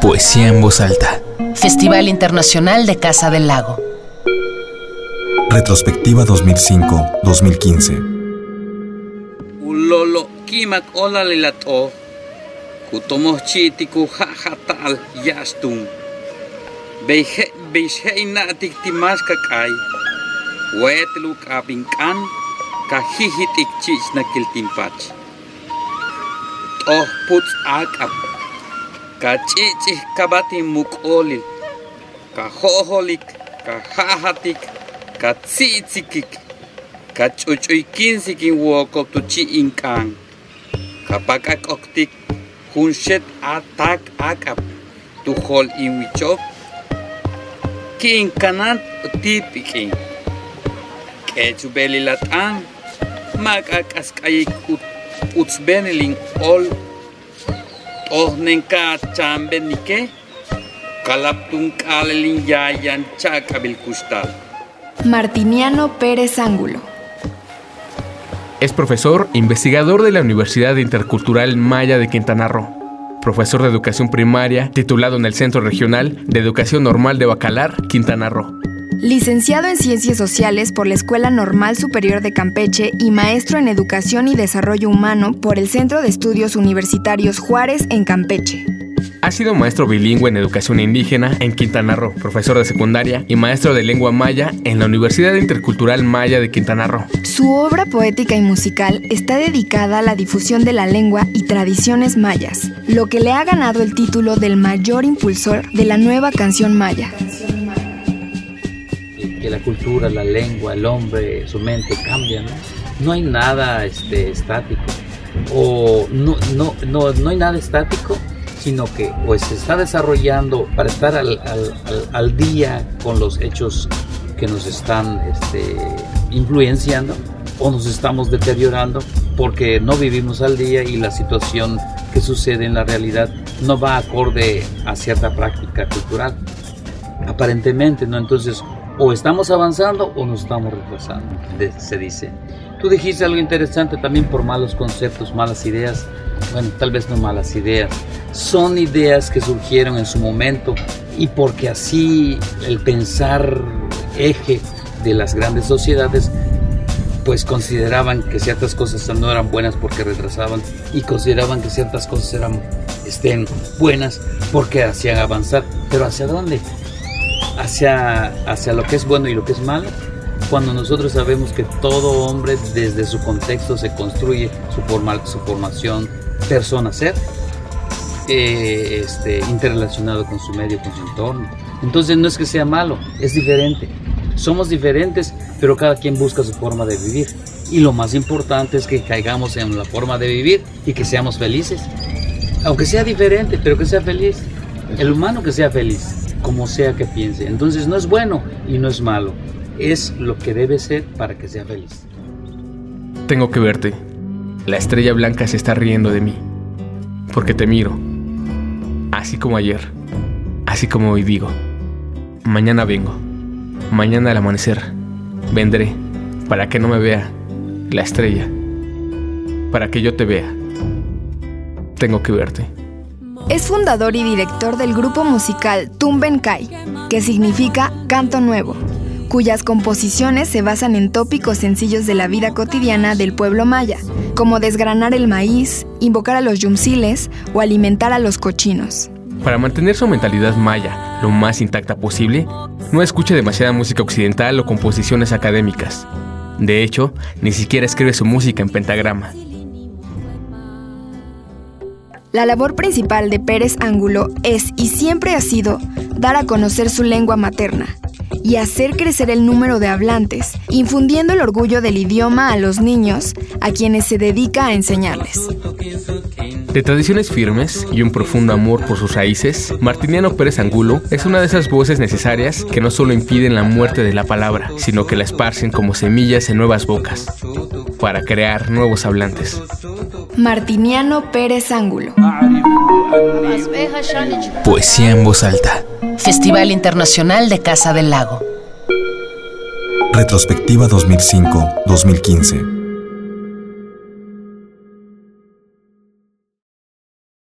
Poesía en voz alta. Festival Internacional de Casa del Lago. Retrospectiva 2005-2015. Ulolo kimak ola lilato. Kutomochitiku jajatal yastun. Beisheina tiktimaska kai. Wetlu kapinkan kahihit ikchich na kiltimpach. Oh puts akap. Kacici, kabati mukolil. Kajoholik, kajajatik, katzitzikik. Kachuchuikinzik in wokotuchi inkan. Kapakak oktik, hunshet atak akap. Tuhol inwichok. Kin kanat tipikin. Kechu belilatan, makakaskayik utzbenilin olu. Tohnenka chambenike. Kalaptun kalelin yayan chakabil kustal. Martiniano Pérez Ángulo. Es profesor e investigador de la Universidad Intercultural Maya de Quintana Roo. Profesor de educación primaria, titulado en el Centro Regional de Educación Normal de Bacalar, Quintana Roo. Licenciado en Ciencias Sociales por la Escuela Normal Superior de Campeche y maestro en Educación y Desarrollo Humano por el Centro de Estudios Universitarios Juárez en Campeche. Ha sido maestro bilingüe en educación indígena en Quintana Roo, profesor de secundaria y maestro de lengua maya en la Universidad Intercultural Maya de Quintana Roo. Su obra poética y musical está dedicada a la difusión de la lengua y tradiciones mayas, lo que le ha ganado el título del mayor impulsor de la nueva canción maya. La cultura, la lengua, el hombre, su mente cambian, ¿no? No hay nada este, estático. O no, no, no, no hay nada estático sino que pues se está desarrollando para estar al, al, al, al, día con los hechos que nos están este, influenciando o nos estamos deteriorando porque no vivimos al día y la situación que sucede en la realidad no va acorde a cierta práctica cultural aparentemente no entonces o estamos avanzando o nos estamos retrasando se dice. Tú dijiste algo interesante también por malos conceptos malas ideas. Bueno, tal vez no malas ideas, son ideas que surgieron en su momento y porque así el pensar eje de las grandes sociedades pues consideraban que ciertas cosas no eran buenas porque retrasaban y consideraban que ciertas cosas eran estén buenas porque hacían avanzar, pero ¿hacia dónde? Hacia, hacia lo que es bueno y lo que es malo cuando nosotros sabemos que todo hombre desde su contexto se construye su, forma, su formación, persona ser, eh, este, interrelacionado con su medio, con su entorno. Entonces no es que sea malo, es diferente. Somos diferentes, pero cada quien busca su forma de vivir. Y lo más importante es que caigamos en la forma de vivir y que seamos felices. Aunque sea diferente, pero que sea feliz. El humano que sea feliz, como sea que piense. Entonces no es bueno y no es malo. Es lo que debe ser para que sea feliz. Tengo que verte. La estrella blanca se está riendo de mí, porque te miro, así como ayer, así como hoy digo, mañana vengo, mañana al amanecer, vendré, para que no me vea la estrella, para que yo te vea. Tengo que verte. Es fundador y director del grupo musical Tumbenkai, que significa canto nuevo cuyas composiciones se basan en tópicos sencillos de la vida cotidiana del pueblo maya, como desgranar el maíz, invocar a los yumsiles o alimentar a los cochinos. Para mantener su mentalidad maya lo más intacta posible, no escucha demasiada música occidental o composiciones académicas. De hecho, ni siquiera escribe su música en pentagrama. La labor principal de Pérez Ángulo es y siempre ha sido dar a conocer su lengua materna, y hacer crecer el número de hablantes, infundiendo el orgullo del idioma a los niños, a quienes se dedica a enseñarles. De tradiciones firmes y un profundo amor por sus raíces, Martiniano Pérez Angulo es una de esas voces necesarias que no solo impiden la muerte de la palabra, sino que la esparcen como semillas en nuevas bocas, para crear nuevos hablantes. Martiniano Pérez Ángulo. Poesía en voz alta. Festival Internacional de Casa del Lago. Retrospectiva 2005-2015.